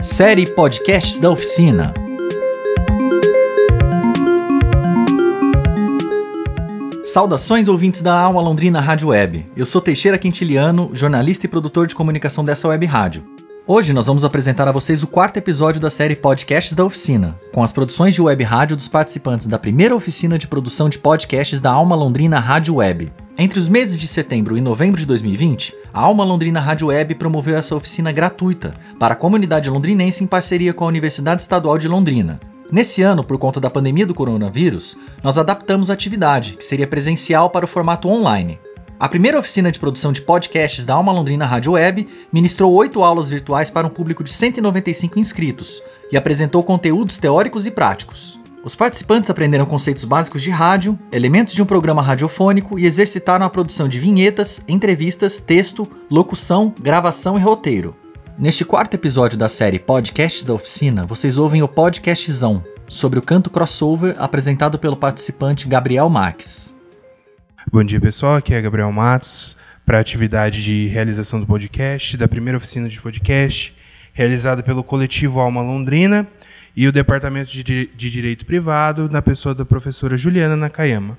Série Podcasts da Oficina. Saudações ouvintes da Alma Londrina Rádio Web. Eu sou Teixeira Quintiliano, jornalista e produtor de comunicação dessa web rádio. Hoje nós vamos apresentar a vocês o quarto episódio da série Podcasts da Oficina, com as produções de web rádio dos participantes da primeira oficina de produção de podcasts da Alma Londrina Rádio Web. Entre os meses de setembro e novembro de 2020, a Alma Londrina Rádio Web promoveu essa oficina gratuita para a comunidade londrinense em parceria com a Universidade Estadual de Londrina. Nesse ano, por conta da pandemia do coronavírus, nós adaptamos a atividade, que seria presencial para o formato online. A primeira oficina de produção de podcasts da Alma Londrina Rádio Web ministrou oito aulas virtuais para um público de 195 inscritos e apresentou conteúdos teóricos e práticos. Os participantes aprenderam conceitos básicos de rádio, elementos de um programa radiofônico e exercitaram a produção de vinhetas, entrevistas, texto, locução, gravação e roteiro. Neste quarto episódio da série Podcasts da Oficina, vocês ouvem o Podcastzão, sobre o canto crossover apresentado pelo participante Gabriel Marques. Bom dia pessoal, aqui é Gabriel Matos para a atividade de realização do podcast, da primeira oficina de podcast, realizada pelo coletivo Alma Londrina e o Departamento de, de Direito Privado, na pessoa da professora Juliana Nakayama.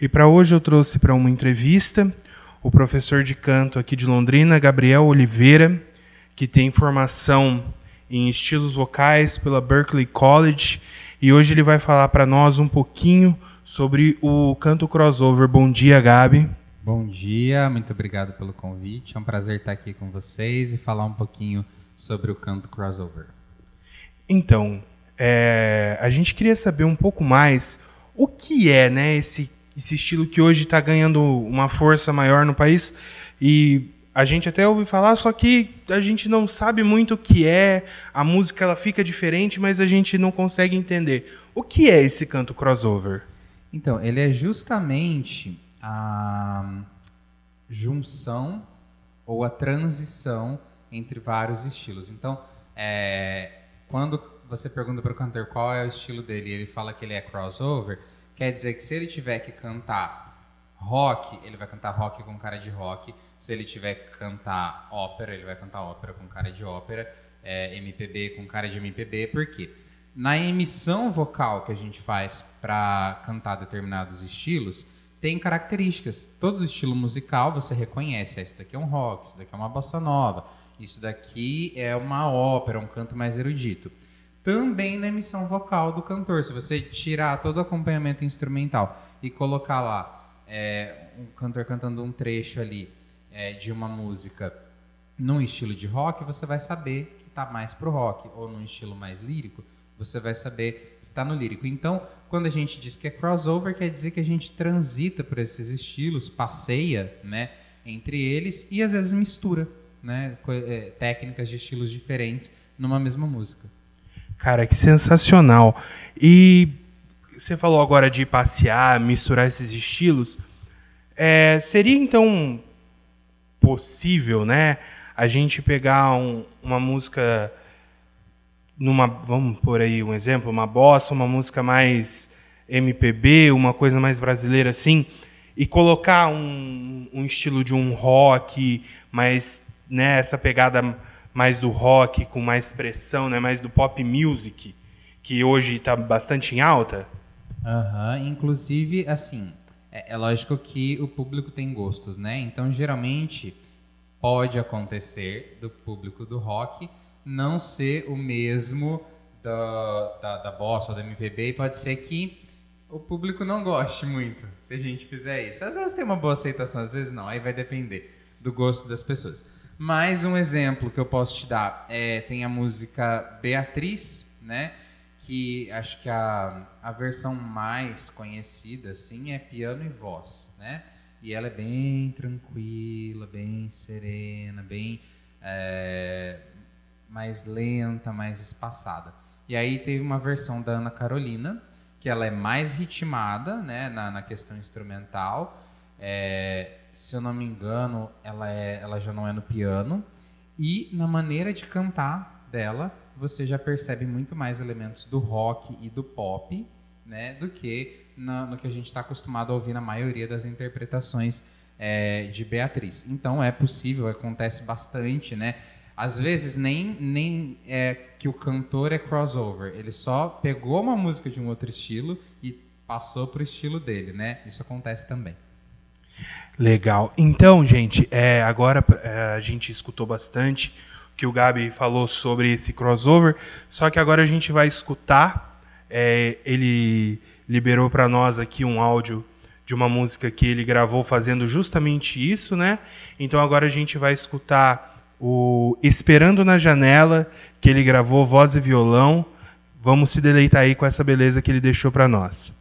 E para hoje eu trouxe para uma entrevista o professor de canto aqui de Londrina, Gabriel Oliveira, que tem formação em estilos vocais pela Berklee College, e hoje ele vai falar para nós um pouquinho sobre o canto crossover. Bom dia, Gabi. Bom dia, muito obrigado pelo convite. É um prazer estar aqui com vocês e falar um pouquinho sobre o canto crossover. Então, é, a gente queria saber um pouco mais o que é né, esse, esse estilo que hoje está ganhando uma força maior no país. E a gente até ouve falar, só que a gente não sabe muito o que é, a música ela fica diferente, mas a gente não consegue entender. O que é esse canto crossover? Então, ele é justamente a junção ou a transição entre vários estilos. Então, é, quando você pergunta para o cantor qual é o estilo dele ele fala que ele é crossover, quer dizer que se ele tiver que cantar rock, ele vai cantar rock com cara de rock. Se ele tiver que cantar ópera, ele vai cantar ópera com cara de ópera. É, MPB com cara de MPB. Por quê? Na emissão vocal que a gente faz para cantar determinados estilos, tem características. Todo estilo musical você reconhece. Ah, isso daqui é um rock, isso daqui é uma bossa nova, isso daqui é uma ópera, um canto mais erudito também na emissão vocal do cantor. Se você tirar todo o acompanhamento instrumental e colocar lá é, um cantor cantando um trecho ali é, de uma música num estilo de rock, você vai saber que está mais pro rock, ou num estilo mais lírico, você vai saber que está no lírico. Então, quando a gente diz que é crossover, quer dizer que a gente transita por esses estilos, passeia, né, entre eles e às vezes mistura, né, é, técnicas de estilos diferentes numa mesma música. Cara, que sensacional. E você falou agora de passear, misturar esses estilos. É, seria então possível, né, a gente pegar um, uma música numa, vamos por aí um exemplo, uma bossa, uma música mais MPB, uma coisa mais brasileira assim, e colocar um, um estilo de um rock, mais né, essa pegada mais do rock, com mais expressão, né? mais do pop music, que hoje está bastante em alta? Uhum. Inclusive, assim, é, é, lógico que o público tem gostos, né? Então, geralmente, pode acontecer do público do rock não ser o mesmo da, da, da bossa ou da MPB, e pode ser que o público não goste muito se a gente fizer isso. Às vezes tem uma boa aceitação, às vezes não, aí vai depender do gosto das pessoas. Mais um exemplo que eu posso te dar é tem a música Beatriz, né? Que acho que a, a versão mais conhecida assim é piano e voz, né? E ela é bem tranquila, bem serena, bem é, mais lenta, mais espaçada. E aí teve uma versão da Ana Carolina, que ela é mais ritmada, né, na, na questão instrumental, é, se eu não me engano, ela, é, ela já não é no piano. E na maneira de cantar dela, você já percebe muito mais elementos do rock e do pop, né, do que no, no que a gente está acostumado a ouvir na maioria das interpretações é, de Beatriz. Então é possível, acontece bastante, né? Às vezes nem, nem é que o cantor é crossover, ele só pegou uma música de um outro estilo e passou para o estilo dele, né? Isso acontece também. Legal. Então, gente, é, agora é, a gente escutou bastante que o Gabi falou sobre esse crossover, só que agora a gente vai escutar. É, ele liberou para nós aqui um áudio de uma música que ele gravou fazendo justamente isso, né? Então agora a gente vai escutar o Esperando na Janela, que ele gravou voz e violão. Vamos se deleitar aí com essa beleza que ele deixou para nós.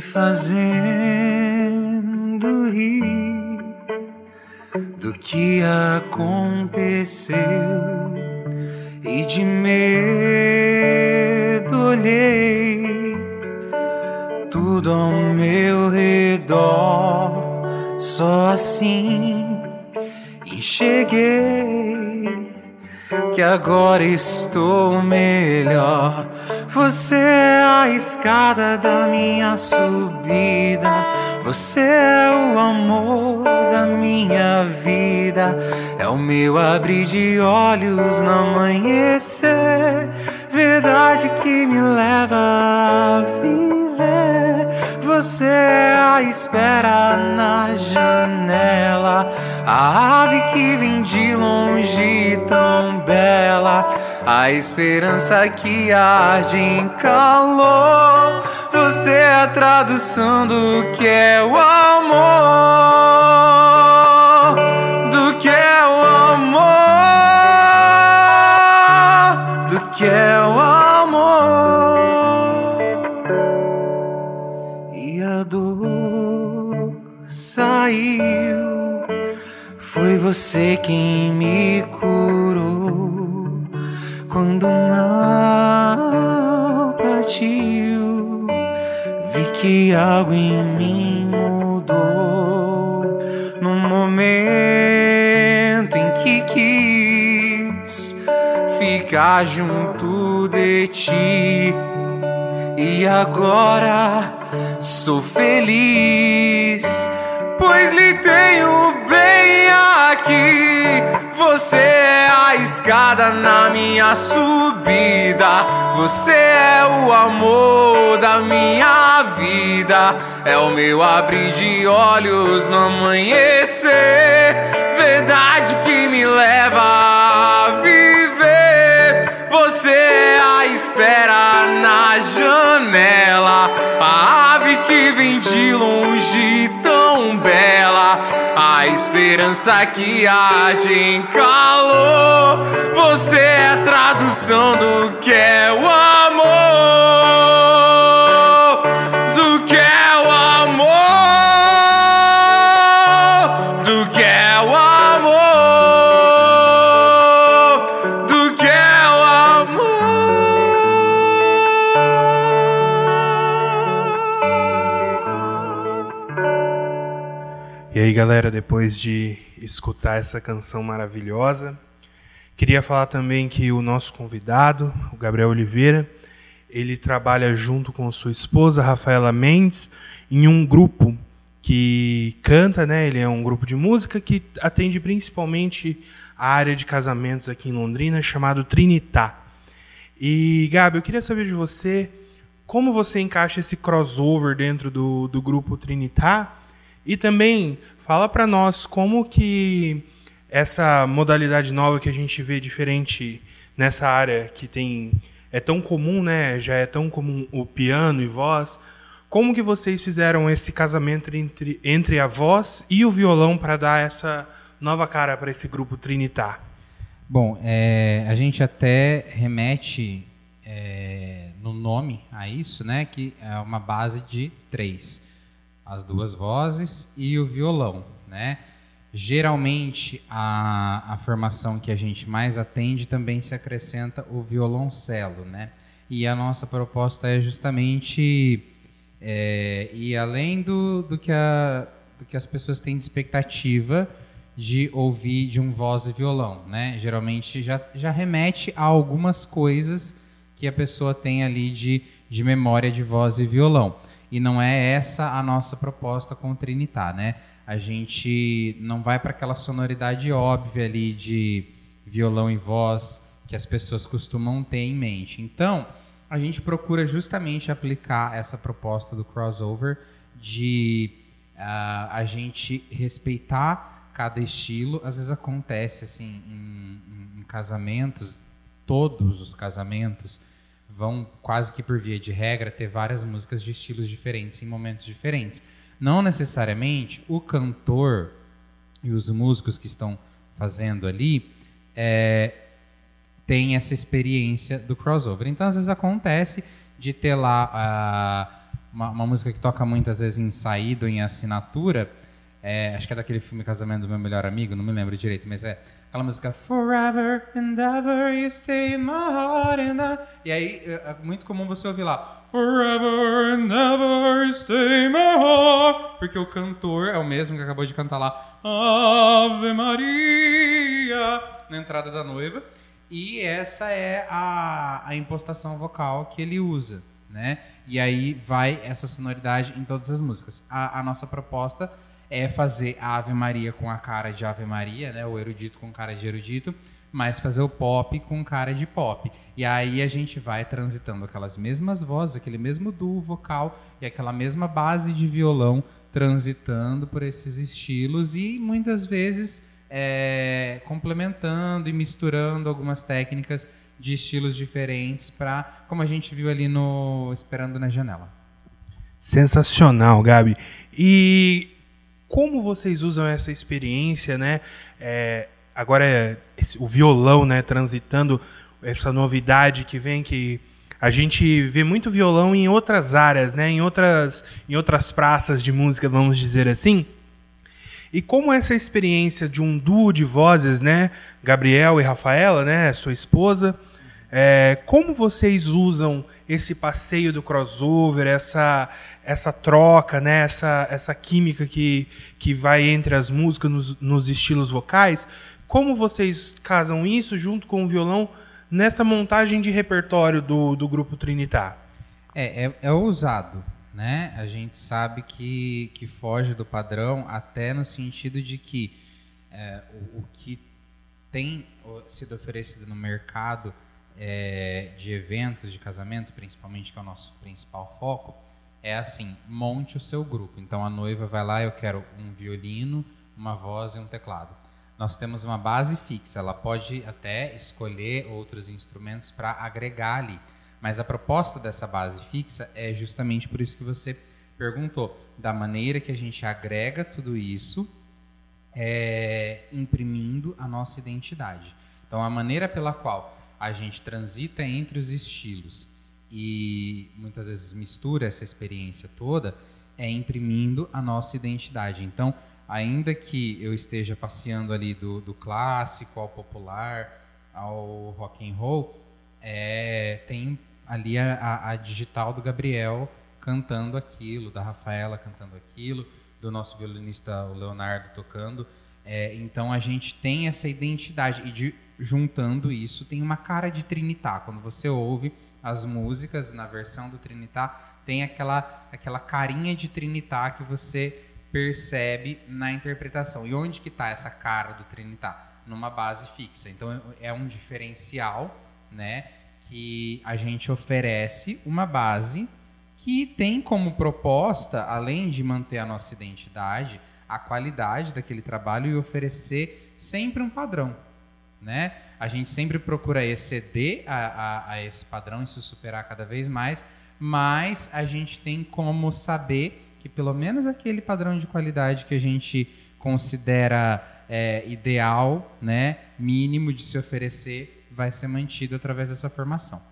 Fazendo rir do que aconteceu que agora estou melhor você é a escada da minha subida. Você é o amor da minha vida. É o meu abrir de olhos no amanhecer. Verdade que me leva a viver. Você a espera na janela. A ave que vem de longe tão bela a esperança que arde em calor. Você é a tradução do que é o amor, você quem me curou quando mal partiu, vi que algo em mim mudou. No momento em que quis ficar junto de ti, e agora sou feliz, pois lhe tenho. Você é a escada na minha subida. Você é o amor da minha vida. É o meu abrir de olhos no amanhecer. Verdade que me leva esperança que arde em calor. Você é a tradução do que é o amor. Aí, galera, depois de escutar essa canção maravilhosa, queria falar também que o nosso convidado, o Gabriel Oliveira, ele trabalha junto com sua esposa, Rafaela Mendes, em um grupo que canta, né? Ele é um grupo de música que atende principalmente a área de casamentos aqui em Londrina, chamado Trinitá. E, Gabi, eu queria saber de você como você encaixa esse crossover dentro do, do grupo Trinitá e também Fala para nós como que essa modalidade nova que a gente vê diferente nessa área que tem é tão comum, né? Já é tão comum o piano e voz. Como que vocês fizeram esse casamento entre, entre a voz e o violão para dar essa nova cara para esse grupo Trinitar? Bom, é, a gente até remete é, no nome a isso, né? Que é uma base de três as duas vozes e o violão, né? Geralmente, a, a formação que a gente mais atende também se acrescenta o violoncelo, né? E a nossa proposta é justamente é, ir além do, do, que a, do que as pessoas têm de expectativa de ouvir de um voz e violão, né? Geralmente já, já remete a algumas coisas que a pessoa tem ali de, de memória de voz e violão. E não é essa a nossa proposta com o Trinitar, né? a gente não vai para aquela sonoridade óbvia ali de violão e voz que as pessoas costumam ter em mente. Então, a gente procura justamente aplicar essa proposta do crossover de uh, a gente respeitar cada estilo. Às vezes acontece assim em, em, em casamentos, todos os casamentos vão quase que por via de regra ter várias músicas de estilos diferentes em momentos diferentes. Não necessariamente o cantor e os músicos que estão fazendo ali é, têm essa experiência do crossover. Então, às vezes acontece de ter lá uh, uma, uma, música que toca muitas vezes em saída ou em assinatura. É, acho que é daquele filme Casamento do Meu Melhor Amigo, não me lembro direito, mas é aquela música Forever and ever you stay in my heart and I... E aí é, é muito comum você ouvir lá Forever and ever stay my heart. Porque o cantor é o mesmo que acabou de cantar lá Ave Maria na entrada da noiva. E essa é a, a impostação vocal que ele usa, né? E aí vai essa sonoridade em todas as músicas. A, a nossa proposta é fazer a Ave Maria com a cara de Ave Maria, né? O erudito com cara de erudito mas fazer o pop com cara de pop. E aí a gente vai transitando aquelas mesmas vozes, aquele mesmo duo vocal e aquela mesma base de violão transitando por esses estilos e muitas vezes é, complementando e misturando algumas técnicas de estilos diferentes para, como a gente viu ali no Esperando na Janela. Sensacional, Gabi. E como vocês usam essa experiência, né? É, agora é esse, o violão, né, transitando essa novidade que vem que a gente vê muito violão em outras áreas, né, em outras em outras praças de música, vamos dizer assim. E como essa experiência de um duo de vozes, né, Gabriel e Rafaela, né, sua esposa, é, como vocês usam esse passeio do crossover, essa, essa troca, né, essa, essa química que, que vai entre as músicas nos, nos estilos vocais como vocês casam isso junto com o violão nessa montagem de repertório do, do grupo Trinitar? É, é, é ousado, né? A gente sabe que, que foge do padrão até no sentido de que é, o, o, que tem sido oferecido no mercado é, de eventos de casamento, principalmente que é o nosso principal foco, é assim: monte o seu grupo. Então a noiva vai lá, eu quero um violino, uma voz e um teclado nós temos uma base fixa. Ela pode até escolher outros instrumentos para agregar ali. Mas a proposta dessa base fixa é justamente por isso que você perguntou, da maneira que a gente agrega tudo isso, é, imprimindo a nossa identidade. Então, a maneira pela qual a gente transita entre os estilos e muitas vezes mistura essa experiência toda é imprimindo a nossa identidade. Então, ainda que eu esteja passeando ali do, do clássico ao popular, ao rock and roll, é, tem ali a, a, digital do Gabriel cantando aquilo, da Rafaela cantando aquilo, do nosso violinista o Leonardo tocando. É, então a gente tem essa identidade e de, juntando isso tem uma cara de Trinitar. Quando você ouve as músicas na versão do Trinitar, tem aquela aquela carinha de Trinitar que você percebe na interpretação. E onde que está essa cara do Trinitar? Numa base fixa. Então é um diferencial, né, que a gente oferece uma base que tem como proposta, além de manter a nossa identidade, a qualidade daquele trabalho e oferecer sempre um padrão, né? A gente sempre procura exceder a, a, a esse padrão e se superar cada vez mais, mas a gente tem como saber que pelo menos aquele padrão de qualidade que a gente considera é, ideal, né, mínimo de se oferecer, vai ser mantido através dessa formação.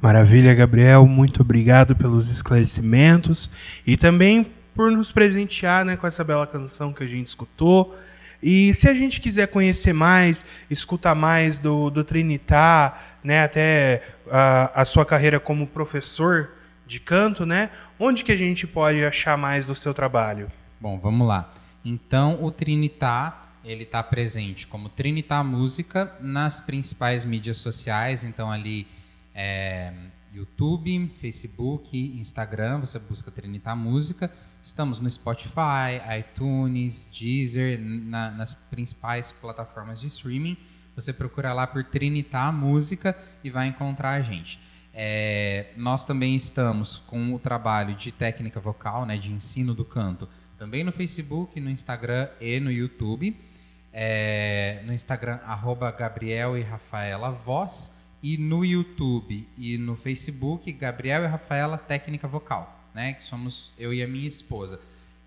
Maravilha, Gabriel. Muito obrigado pelos esclarecimentos e também por nos presentear né, com essa bela canção que a gente escutou. E se a gente quiser conhecer mais, escutar mais do, do Trinitar, né, até a, a sua carreira como professor de canto, né, onde que a gente pode achar mais do seu trabalho? Bom, vamos lá. Então, o Trinitar ele está presente como Trinitar Música nas principais mídias sociais, então ali é, YouTube, Facebook, Instagram, você busca Trinitar Música. Estamos no Spotify, iTunes, Deezer, na, nas principais plataformas de streaming. Você procura lá por Trinitar Música e vai encontrar a gente. É, nós também estamos com o trabalho de técnica vocal, né, de ensino do canto, também no Facebook, no Instagram e no YouTube é, no Instagram, arroba Gabriel e Rafaela Voz, e no YouTube e no Facebook, Gabriel e Rafaela Técnica Vocal, né? Que somos eu e a minha esposa.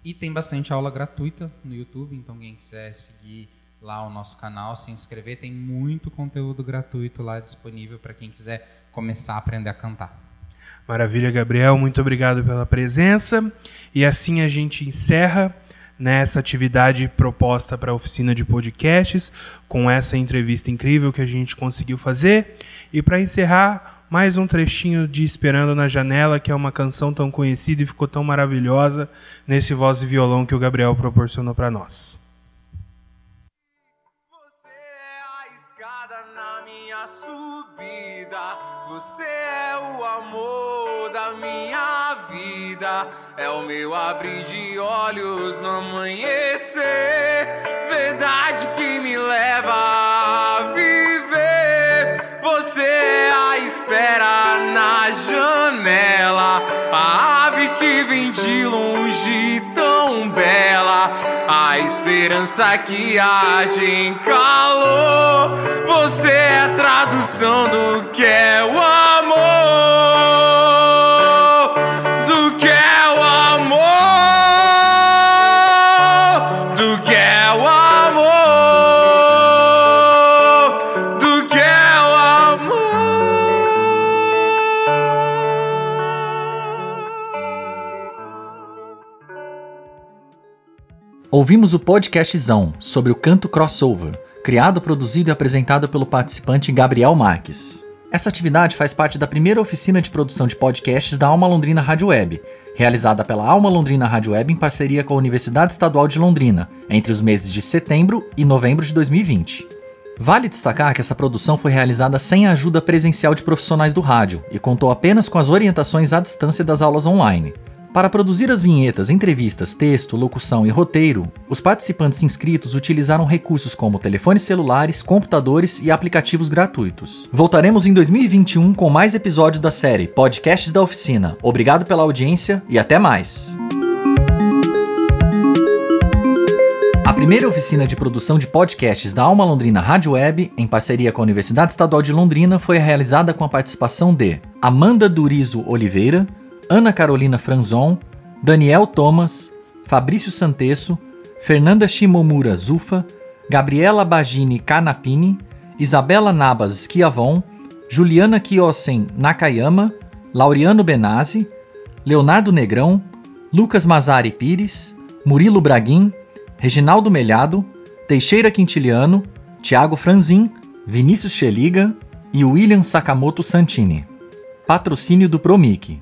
E tem bastante aula gratuita no YouTube, então quem quiser seguir lá o nosso canal, se inscrever, tem muito conteúdo gratuito lá disponível para quem quiser começar a aprender a cantar. Maravilha, Gabriel, muito obrigado pela presença. E assim a gente encerra nessa atividade proposta para a oficina de podcasts, com essa entrevista incrível que a gente conseguiu fazer. E para encerrar, mais um trechinho de Esperando na Janela, que é uma canção tão conhecida e ficou tão maravilhosa nesse voz e violão que o Gabriel proporcionou para nós. Subida. Você é o amor da minha vida. É o meu abrir de olhos no amanhecer. Verdade que me leva a viver. Você é a espera na janela. A ave que tão bela. A esperança que arde em calor. Você é a tradução do que é o amor. Ouvimos o podcastzão sobre o canto crossover, criado, produzido e apresentado pelo participante Gabriel Marques. Essa atividade faz parte da primeira oficina de produção de podcasts da Alma Londrina Rádio Web, realizada pela Alma Londrina Rádio Web em parceria com a Universidade Estadual de Londrina, entre os meses de setembro e novembro de 2020. Vale destacar que essa produção foi realizada sem a ajuda presencial de profissionais do rádio e contou apenas com as orientações à distância das aulas online. Para produzir as vinhetas, entrevistas, texto, locução e roteiro, os participantes inscritos utilizaram recursos como telefones celulares, computadores e aplicativos gratuitos. Voltaremos em 2021 com mais episódios da série Podcasts da Oficina. Obrigado pela audiência e até mais! A primeira oficina de produção de podcasts da Alma Londrina Rádio Web, em parceria com a Universidade Estadual de Londrina, foi realizada com a participação de Amanda Durizo Oliveira, Ana Carolina Franzon, Daniel Thomas, Fabrício Santesso, Fernanda Shimomura Zufa, Gabriela Bagini Canapini, Isabela Nabas Schiavon, Juliana Kiosen Nakayama, Laureano Benazzi, Leonardo Negrão, Lucas Mazari Pires, Murilo Braguin, Reginaldo Melhado, Teixeira Quintiliano, Tiago Franzin, Vinícius Cheliga e William Sakamoto Santini. Patrocínio do Promic.